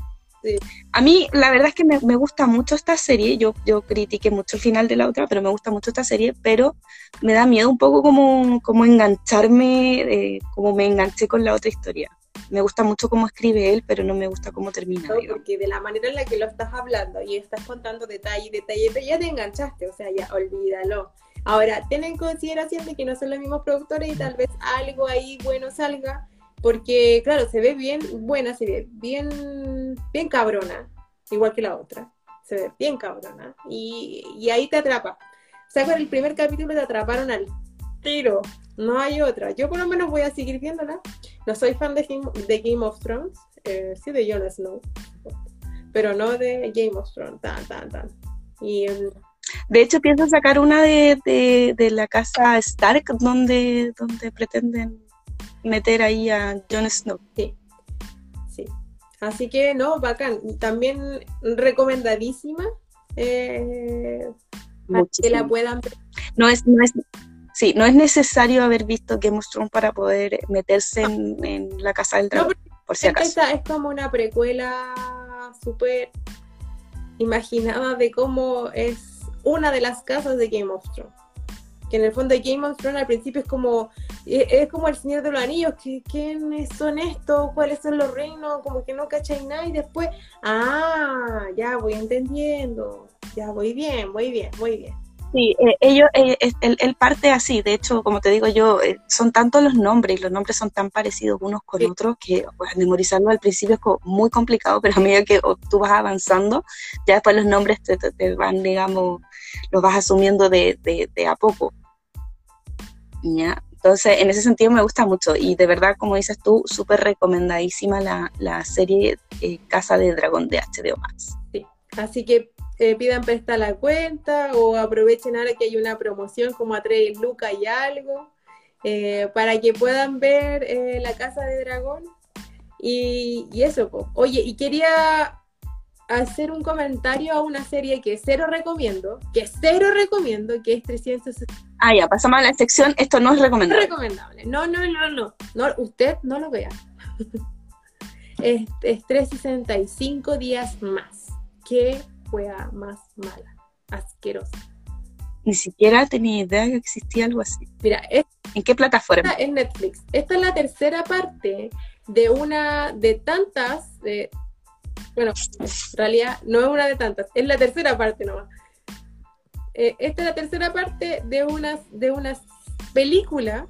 A mí, la verdad es que me, gusta mucho esta serie. Yo, yo critiqué mucho el final de la otra, pero me gusta mucho esta serie. Pero me da miedo un poco como, como engancharme, eh, como me enganché con la otra historia. Me gusta mucho cómo escribe él, pero no me gusta cómo termina. porque de la manera en la que lo estás hablando y estás contando detalle, detalle, ya te enganchaste, o sea, ya olvídalo. Ahora, ten en consideración de que no son los mismos productores y tal vez algo ahí bueno salga, porque claro, se ve bien buena, se ve bien, bien cabrona, igual que la otra, se ve bien cabrona, y, ahí te atrapa. O sea, con el primer capítulo te atraparon al tiro, no hay otra. Yo por lo menos voy a seguir viéndola. No soy fan de, de Game of Thrones, eh, sí de Jon Snow, pero no de Game of Thrones, tan, tan, tan. Y, em, de hecho, pienso sacar una de, de, la casa Stark, donde, donde pretenden meter ahí a Jon Snow. Sí, sí. Así que no, bacán. También recomendadísima. Eh, que la puedan No es, no es, sí, no es necesario haber visto Game of Thrones para poder meterse en, la casa del dragón, por si acaso. Esta es como una precuela súper imaginada de cómo es una de las casas de Game of Thrones que en el fondo de Game of Thrones al principio es como eh, es como el Señor de los Anillos, que quiénes son estos, cuáles son los reinos, como que no cacháis nada y después, ah, ya voy entendiendo, ya voy bien, muy bien, muy bien. Sí, eh, ellos, eh, él, parte así, de hecho, como te digo yo, son tantos los nombres y los nombres son tan parecidos unos con otros que pues, memorizarlo al principio es muy complicado, pero a medida que tú vas avanzando, ya después los nombres te, te van, digamos, los vas asumiendo de, de, a poco. ¿Ya? Entonces, en ese sentido me gusta mucho y de verdad, como dices tú, súper recomendadísima la, la serie eh, Casa de Dragón de HBO Max. Sí, así que eh, pidan presta la cuenta o aprovechen ahora que hay una promoción como a 3 lucas y algo eh, para que puedan ver la Casa de Dragón. Y, y eso, oye, y quería hacer un comentario a una serie que cero recomiendo, que cero recomiendo, que es 360. Ah, ya, pasamos a la sección, esto no es recomendable. No recomendable, no, no, no, no, no usted no lo vea. es, es 365 días más. Qué juega más mala, asquerosa. Ni siquiera tenía idea que existía algo así. Mira, ¿en qué plataforma? En Netflix. Esta es la tercera parte de una de tantas, de Bueno, en realidad no es una de tantas, es la tercera parte nomás. Eh, esta es la tercera parte de una, de una película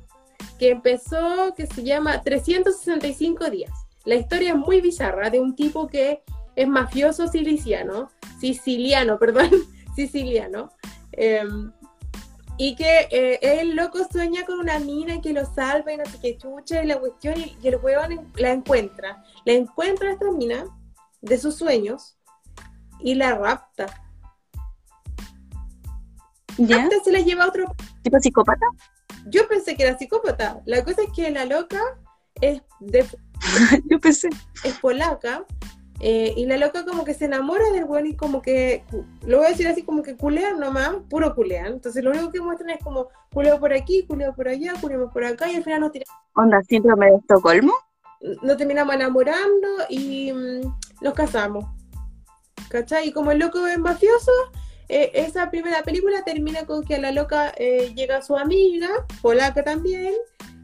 que empezó, que se llama 365 días. La historia es muy bizarra de un tipo que es mafioso siciliano, siciliano, perdón, siciliano, em, y que eh, el loco sueña con una mina que lo salva y no sé qué chucha y la cuestión, y, el huevón la encuentra. La encuentra esta mina de sus sueños y la rapta. ¿Ya? Antes se la lleva a otro. ¿Tipo psicópata? Yo pensé que era psicópata. La cosa es que la loca es de Yo pensé. es polaca. Eh, y la loca como que se enamora del weón y como que, lo voy a decir así como que culean nomás, puro culean. Entonces lo único que muestran es como culeo por aquí, culeo por allá, culeamos por acá y al final nos, tira- Onda, síndrome de Estocolmo. nos terminamos enamorando y mm, nos casamos. ¿Cachai? Y como el loco es mafioso, eh, esa primera película termina con que a la loca eh, llega su amiga, polaca también,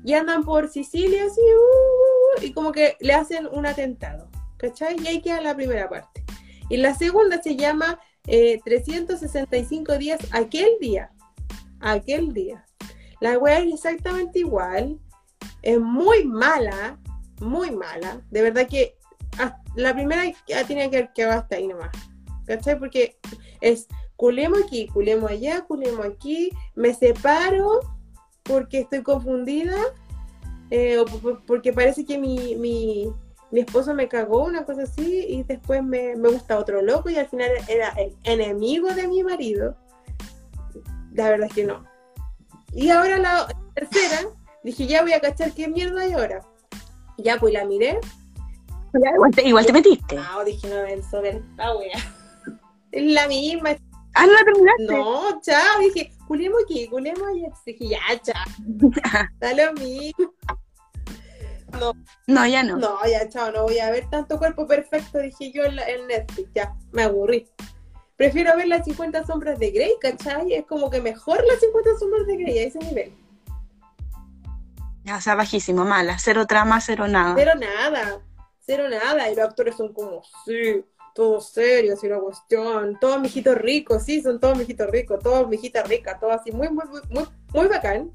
y andan por Sicilia así, uh, y como que le hacen un atentado. ¿Cachai? Y ahí queda la primera parte. Y la segunda se llama eh, 365 días, aquel día. Aquel día. La wea es exactamente igual. Es muy mala, muy mala. De verdad que la primera ya tiene que haber quedado hasta ahí nomás. ¿Cachai? Porque es culemo aquí, culemo allá, culemo aquí, me separo porque estoy confundida, eh, o por- porque parece que mi, mi esposo me cagó, una cosa así, y después me, me gusta otro loco y al final era el enemigo de mi marido. La verdad es que no. Y ahora la tercera, dije, ya voy a cachar qué mierda hay ahora. Ya, pues la miré. Ya, Igual te, igual te metiste. No, dije, no, Enzo, ver esta wea. Es la misma. Ah, no la terminaste. No, chao. Dije, culemos aquí, culemos allá. Dije, ya, chao. Da lo mismo. No, ya no. No, ya, chao, no voy a ver tanto cuerpo perfecto, dije yo en, la- en Netflix. Ya, me aburrí. Prefiero ver las 50 sombras de Grey, ¿cachai? Es como que mejor las 50 sombras de Grey a ese nivel. Ya, o sea, bajísimo, mala. Cero trama, cero nada. Cero nada, cero nada. Y los actores son como, sí, todos serios y la cuestión. Todos mijitos ricos, sí, son todos mijitos ricos, todos mijitas ricas, todo así, muy, muy, muy, muy, muy bacán.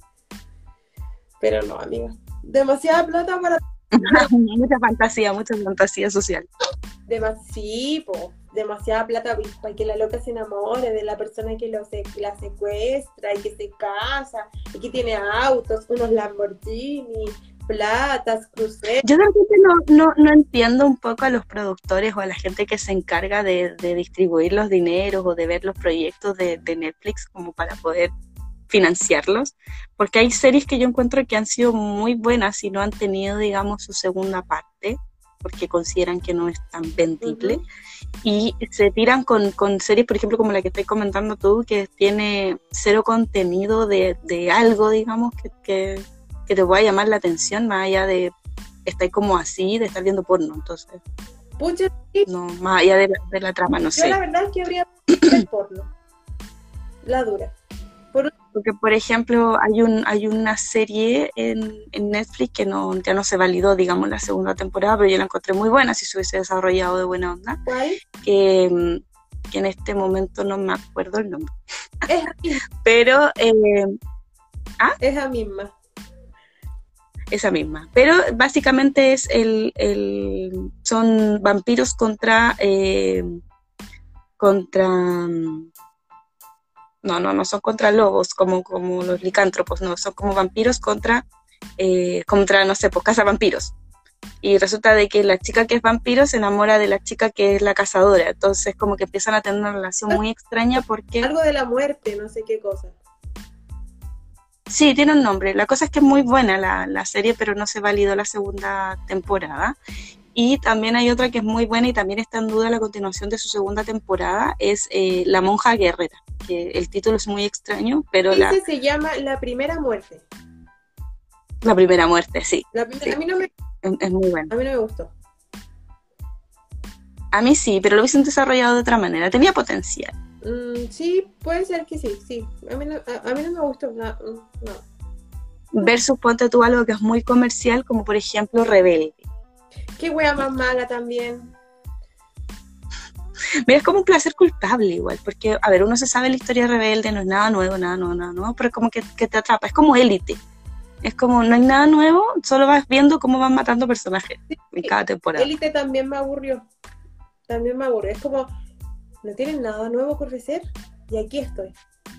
Pero no, amiga. Demasiada plata para mucha fantasía, mucha fantasía social. demasiado, demasiada plata para que la loca se enamore de la persona que lo se, la secuestra y que se casa y que tiene autos, unos Lamborghini, platas, cruceros. Yo de repente no, no, no entiendo un poco a los productores o a la gente que se encarga de, de distribuir los dineros o de ver los proyectos de, de Netflix como para poder financiarlos, porque hay series que yo encuentro que han sido muy buenas y no han tenido, digamos, su segunda parte, porque consideran que no es tan vendible, Ujú. y se tiran con, con series, por ejemplo, como la que estás comentando tú, que tiene cero contenido de, de algo, digamos, que, que, que te pueda llamar la atención, más allá de estar como así, de estar viendo porno, entonces, Pucha, sí, no, más allá de la, de la trama, no yo sé. la verdad es que habría porno. La dura. Porque, por ejemplo, hay un hay una serie en, en Netflix que no ya no se validó, digamos, la segunda temporada, pero yo la encontré muy buena si se hubiese desarrollado de buena onda, ¿Cuál? que, que en este momento no me acuerdo el nombre. Es la misma. Pero eh, Es la misma. esa misma. Pero básicamente es el, el son vampiros contra eh, contra mm, no, no, no son contra lobos como, como los licántropos, no, son como vampiros contra eh, contra, no sé, pues cazavampiros. Y resulta de que la chica que es vampiro se enamora de la chica que es la cazadora. Entonces como que empiezan a tener una relación muy extraña porque Algo de la muerte, no sé qué cosa. Sí, tiene un nombre. La cosa es que es muy buena la, la serie, pero no se validó la segunda temporada. Y también hay otra que es muy buena y también está en duda la continuación de su segunda temporada, es eh, La monja guerrera, que el título es muy extraño, pero la, Ese se llama La Primera Muerte. la primera muerte, sí, La primera- Sí. a, mí no me, es, es muy buena. a mí no me gustó. A mí sí, pero lo hubiesen desarrollado de otra manera, tenía potencial. Mm, sí, puede ser que sí, sí. A mí no, a, a mí no me gustó. No, no. Versus ponte tú algo que es muy comercial, como por ejemplo Rebelde. Qué wea más mala también. Mira, es como un placer culpable igual, porque, a ver, uno se sabe la historia rebelde, no es nada nuevo, nada nuevo, nada nuevo, pero es como que, que te atrapa, es como élite. Es como, no hay nada nuevo, solo vas viendo cómo van matando personajes en cada temporada. Élite también me aburrió. También me aburrió. Es como, no tienen nada nuevo que ofrecer y aquí estoy,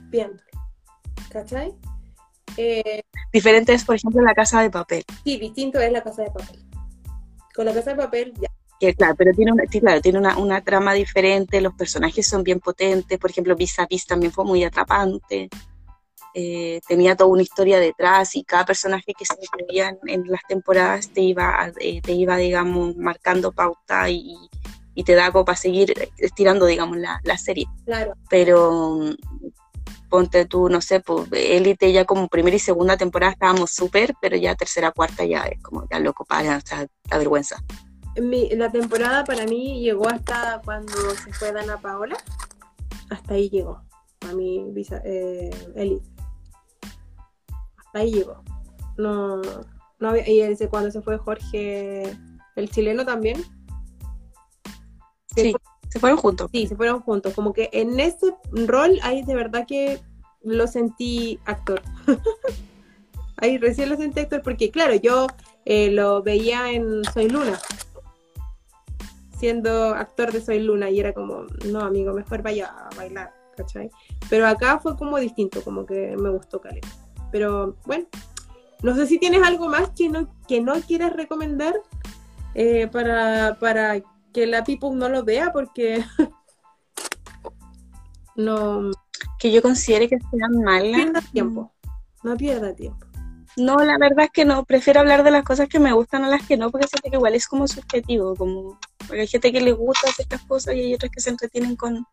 viendo. ¿Cachai? Eh, Diferente es, por ejemplo, la casa de papel. sí, distinto es la casa de papel. Con la casa de papel, ya. Que claro, pero tiene una, claro, tiene una, una trama diferente, los personajes son bien potentes, por ejemplo, Vis a Vis también fue muy atrapante, eh, tenía toda una historia detrás y cada personaje que se incluía en, en las temporadas te iba, eh, te iba, digamos, marcando pauta y, y te da como para seguir estirando, digamos, la, la serie. Claro. Pero ponte tú, no sé, pues Élite ya como primera y segunda temporada estábamos súper, pero ya tercera, cuarta ya es como ya loco para, o sea, la vergüenza. Mi- la temporada para mí llegó hasta cuando se fue Dana Paola. Hasta ahí llegó. A mi visa, eh, Elite. Hasta ahí llegó. No, no había, y ese cuando se fue Jorge, el chileno también. Sí, fueron juntos. sí, se fueron juntos. Como que en ese rol ahí de verdad que lo sentí actor. ahí recién lo sentí actor porque claro, yo eh, lo veía en Soy Luna. Siendo actor de Soy Luna y era como, no amigo, mejor vaya a bailar, ¿cachai? Pero acá fue como distinto, como que me gustó Caleta. Pero bueno, no sé si tienes algo más que no, que no quieras recomendar eh, para, para que la people no lo vea porque no Que yo considere que sean malas. pierda tiempo. No pierda tiempo. No, la verdad es que no, prefiero hablar de las cosas que me gustan a las que no, porque siento que igual es como subjetivo, como porque hay gente que le gusta ciertas cosas y hay otras que se entretienen con.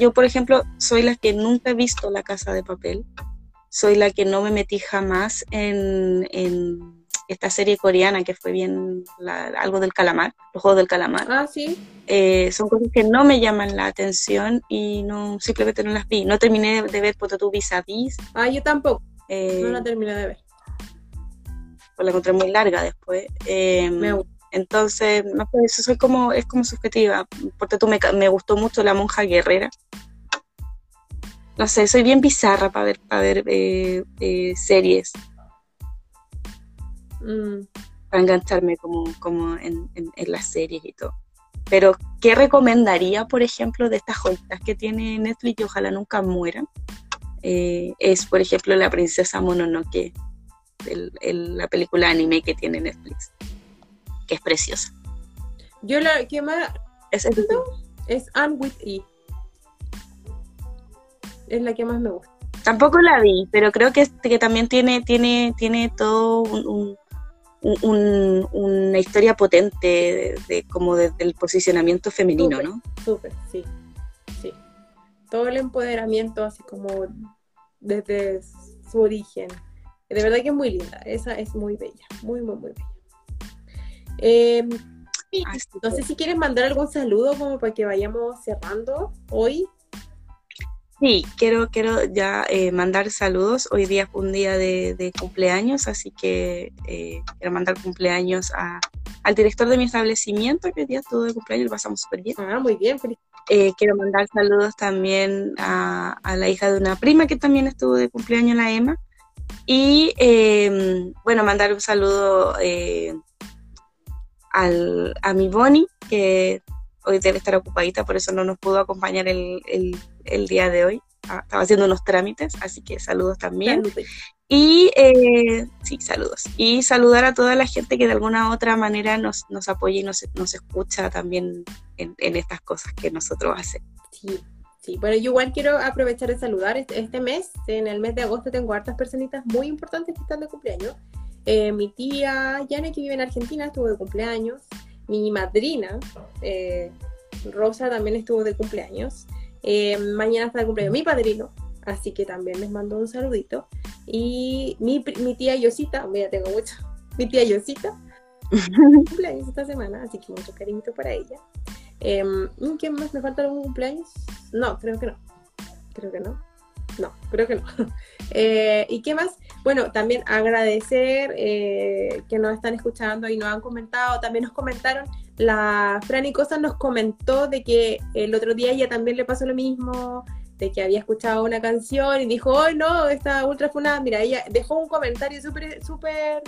Yo, por ejemplo, soy la que nunca he visto La Casa de Papel, soy la que no me metí jamás en, en esta serie coreana que fue bien la- algo del calamar, los juegos del calamar. Ah, sí. Eh, son cosas que no me llaman la atención y no simplemente no las vi. No terminé de ver Ponte tú vis a vis. Ah, yo tampoco. eh, No la terminé de ver. pues la encontré muy larga después. Eh, Me gusta. entonces, no sé, eso soy como, es como subjetiva. Porque tú me, me gustó mucho La Monja Guerrera. No sé, soy bien bizarra para ver, para ver eh, eh, series, Mm, para engancharme como, como en, en- en las series y todo. Pero, ¿qué recomendaría, por ejemplo, de estas joyitas que tiene Netflix y ojalá nunca mueran? Eh, es, por ejemplo, La Princesa Mononoke, el- el- la película anime que tiene Netflix, que es preciosa. Yo la que más Es, es- es Anne with E. Es la que más me gusta. tampoco la vi, pero creo que, que también tiene, tiene, tiene todo un, un- un- una historia potente de, de- como de- del posicionamiento femenino, ¿no? Súper, sí. Sí. Todo el empoderamiento, así como desde su origen. De verdad que es muy linda. Esa es muy bella. Muy, muy, muy bella. Eh, Así no sé si quieres mandar algún saludo como para que vayamos cerrando hoy. Sí, quiero, quiero ya eh, mandar saludos. Hoy día fue un día de, de cumpleaños, así que eh, quiero mandar cumpleaños a- al director de mi establecimiento, que hoy día estuvo de cumpleaños, lo pasamos súper bien. Ah, muy bien. feliz- Eh, quiero mandar saludos también a, a la hija de una prima que también estuvo de cumpleaños, la Emma. Y eh, bueno, mandar un saludo eh, al, a mi Bonnie, que hoy debe estar ocupadita, por eso no nos pudo acompañar el, el- el día de hoy. Ah, Estaba haciendo unos trámites, así que saludos también. Salud. Y eh, sí, saludos. Y saludar a toda la gente que de alguna u otra manera nos, nos apoya y nos, nos escucha también en, en estas cosas que nosotros hacemos. Sí, sí. Bueno, yo igual quiero aprovechar de saludar este, este mes. En el mes de agosto tengo hartas personitas muy importantes que están de cumpleaños. Eh, mi tía Yane, que vive en Argentina, estuvo de cumpleaños. Mi madrina, eh, Rosa, también estuvo de cumpleaños. Eh, mañana está de cumpleaños mi padrino, así que también les mando un saludito. Y mi, mi tía Yosita, ya tengo mucho. Mi tía Yosita, cumpleaños esta semana, así que mucho cariñito para ella. Em, ¿Quién más? ¿Me falta algún cumpleaños? No, creo que no. Creo que no. No, creo que no. Eh, ¿Y qué más? Bueno, también agradecer eh, que nos están escuchando y nos han comentado, también nos comentaron, la Franny Cosa nos comentó de que el otro día ella también le pasó lo mismo, de que había escuchado una canción y dijo, oh no, esta ultra fue una, mira, ella dejó un comentario súper, súper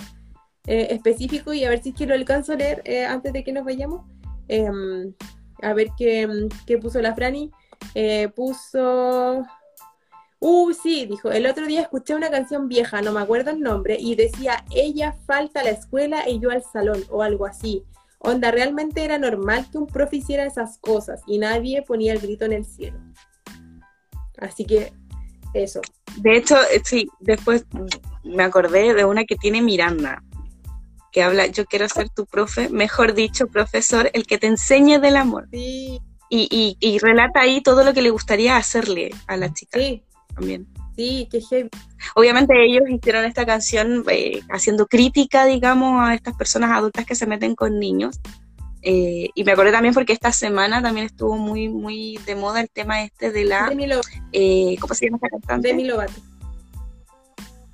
eh, específico y a ver si es que lo alcanzo a leer eh, antes de que nos vayamos. Em, a ver qué, qué, puso la Franny. puso... Uh, sí, dijo, el otro día escuché una canción vieja, no me acuerdo el nombre, y decía, ella falta a la escuela y yo al salón, o algo así. Onda, realmente era normal que un profe hiciera esas cosas y nadie ponía el grito en el cielo. Así que, eso. De hecho, eh, sí, después me acordé de una que tiene Miranda, que habla, yo quiero ser tu profe, mejor dicho, profesor, el que te enseñe del amor. Sí. Y, y, y relata ahí todo lo que le gustaría hacerle a la chica. Sí, también. Sí, qué heavy. Obviamente ellos hicieron esta canción eh, haciendo crítica, digamos, a estas personas adultas que se meten con niños. Eh, y me acordé también porque esta semana también estuvo muy muy de moda el tema este de la... Demi Lovato. Eh, ¿Cómo se llama esta cantante? Demi Lovato.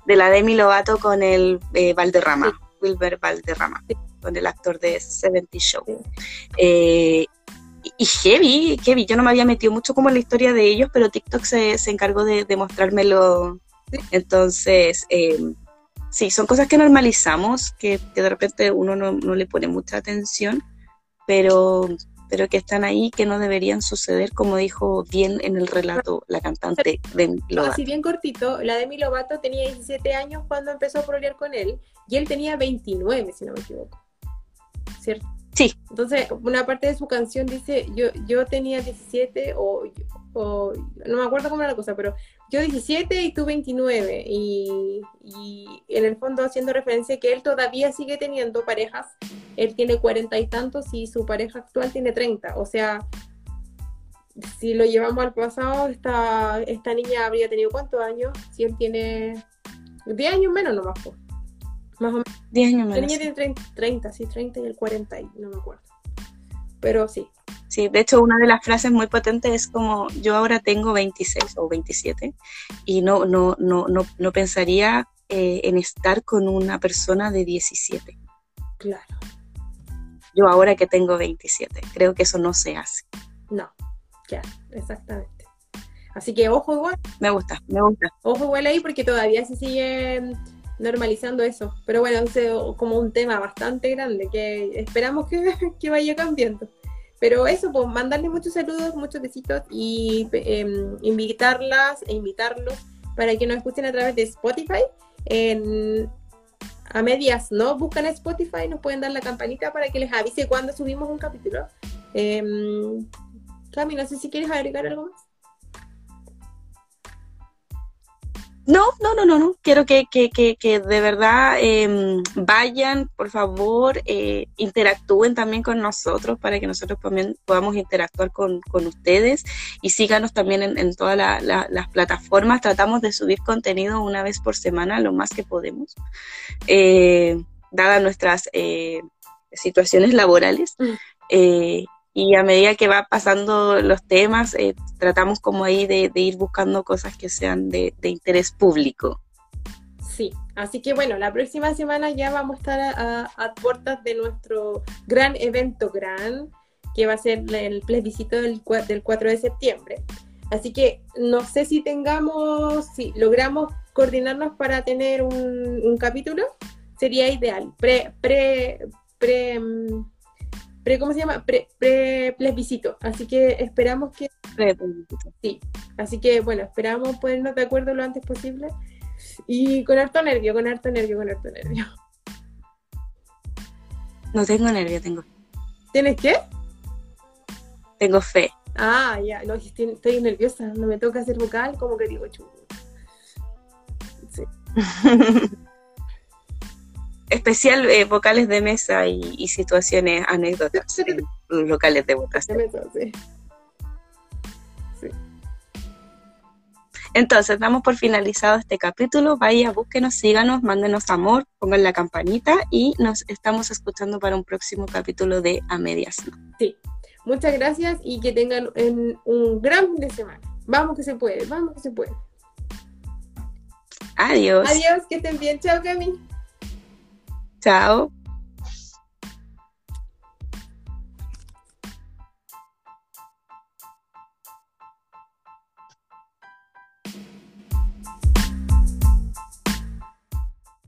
De la Demi Lovato con el Valderrama, Wilber Valderrama, con el actor de Seventy Show. Sí y heavy, heavy. Yo no me había metido mucho como en la historia de ellos, pero TikTok se, se encargó de, de mostrármelo. Entonces, eh, sí, son cosas que normalizamos, que, de repente uno no, no, le pone mucha atención, pero, pero que están ahí, que no deberían suceder, como dijo bien en el relato la cantante Demi Lovato. Así bien cortito, la Demi Lovato tenía 17 años cuando empezó a prolear con él, y él tenía 29, si no me equivoco. ¿Cierto? Sí. Entonces, una parte de su canción dice, yo, yo tenía 17 o, o, no me acuerdo cómo era la cosa, pero yo 17 y tú 29. Y, y en el fondo haciendo referencia que él todavía sigue teniendo parejas. Él tiene cuarenta y tantos y su pareja actual tiene 30. O sea, si lo llevamos al pasado, esta, esta niña habría tenido cuántos años? Si él tiene 10 años menos nomás. Pues. Más o menos. 10 años menos. niña tiene 30, sí, 30 y el 40, y no me acuerdo. Pero sí. Sí, de hecho, una de las frases muy potentes es como: Yo ahora tengo 26 o 27 y no, no, no, no, no pensaría eh, en estar con una persona de 17. Claro. Yo ahora que tengo 27, creo que eso no se hace. No, ya, exactamente. Así que ojo igual. Me gusta, me gusta. Ojo igual ahí porque todavía se sigue normalizando eso. Pero bueno, es como un tema bastante grande que esperamos que, vaya cambiando. Pero eso, pues mandarles muchos saludos, muchos besitos y em, invitarlas e invitarlos para que nos escuchen a través de Spotify. A medias, ¿no? Buscan Spotify, nos pueden dar la campanita para que les avise cuando subimos un capítulo. Eh, Cami, no sé si quieres agregar algo más. No, no, no, no, no. Quiero que, que, que, que de verdad em, vayan, por favor, eh, interactúen también con nosotros para que nosotros también podamos interactuar con, con ustedes y síganos también en, en todas las plataformas. Tratamos de subir contenido una vez por semana, lo más que podemos, eh, dadas nuestras eh, situaciones laborales. Mm. Y a medida que va pasando los temas, eh, tratamos como ahí de, ir buscando cosas que sean de, interés público. Sí, así que bueno, la próxima semana ya vamos a estar a, puertas de nuestro gran evento gran, que va a ser el plebiscito del, del 4 de septiembre. Así que no sé si tengamos, si logramos coordinarnos para tener un, un capítulo, sería ideal. Pre, pre, pre, ¿cómo se llama? Pre, plebiscito. Así que esperamos que... Sí, así que bueno, esperamos ponernos de acuerdo lo antes posible. Y con harto nervio, con harto nervio, con harto nervio. No tengo nervio, tengo. ¿Tienes qué? Tengo fe. Ah, ya, no, estoy, estoy nerviosa, no me toca hacer vocal, como que digo chulo. Sí. especial eh, vocales de mesa y, situaciones, anécdotas en locales de votación. Entonces, damos por finalizado este capítulo. Vaya, búsquenos, síganos, mándenos amor, pongan la campanita y nos estamos escuchando para un próximo capítulo de A Medias. Sí, muchas gracias y que tengan un gran fin de semana. Vamos que se puede, vamos que se puede. Adiós. Adiós, que estén bien. Chao, Cami. Chao.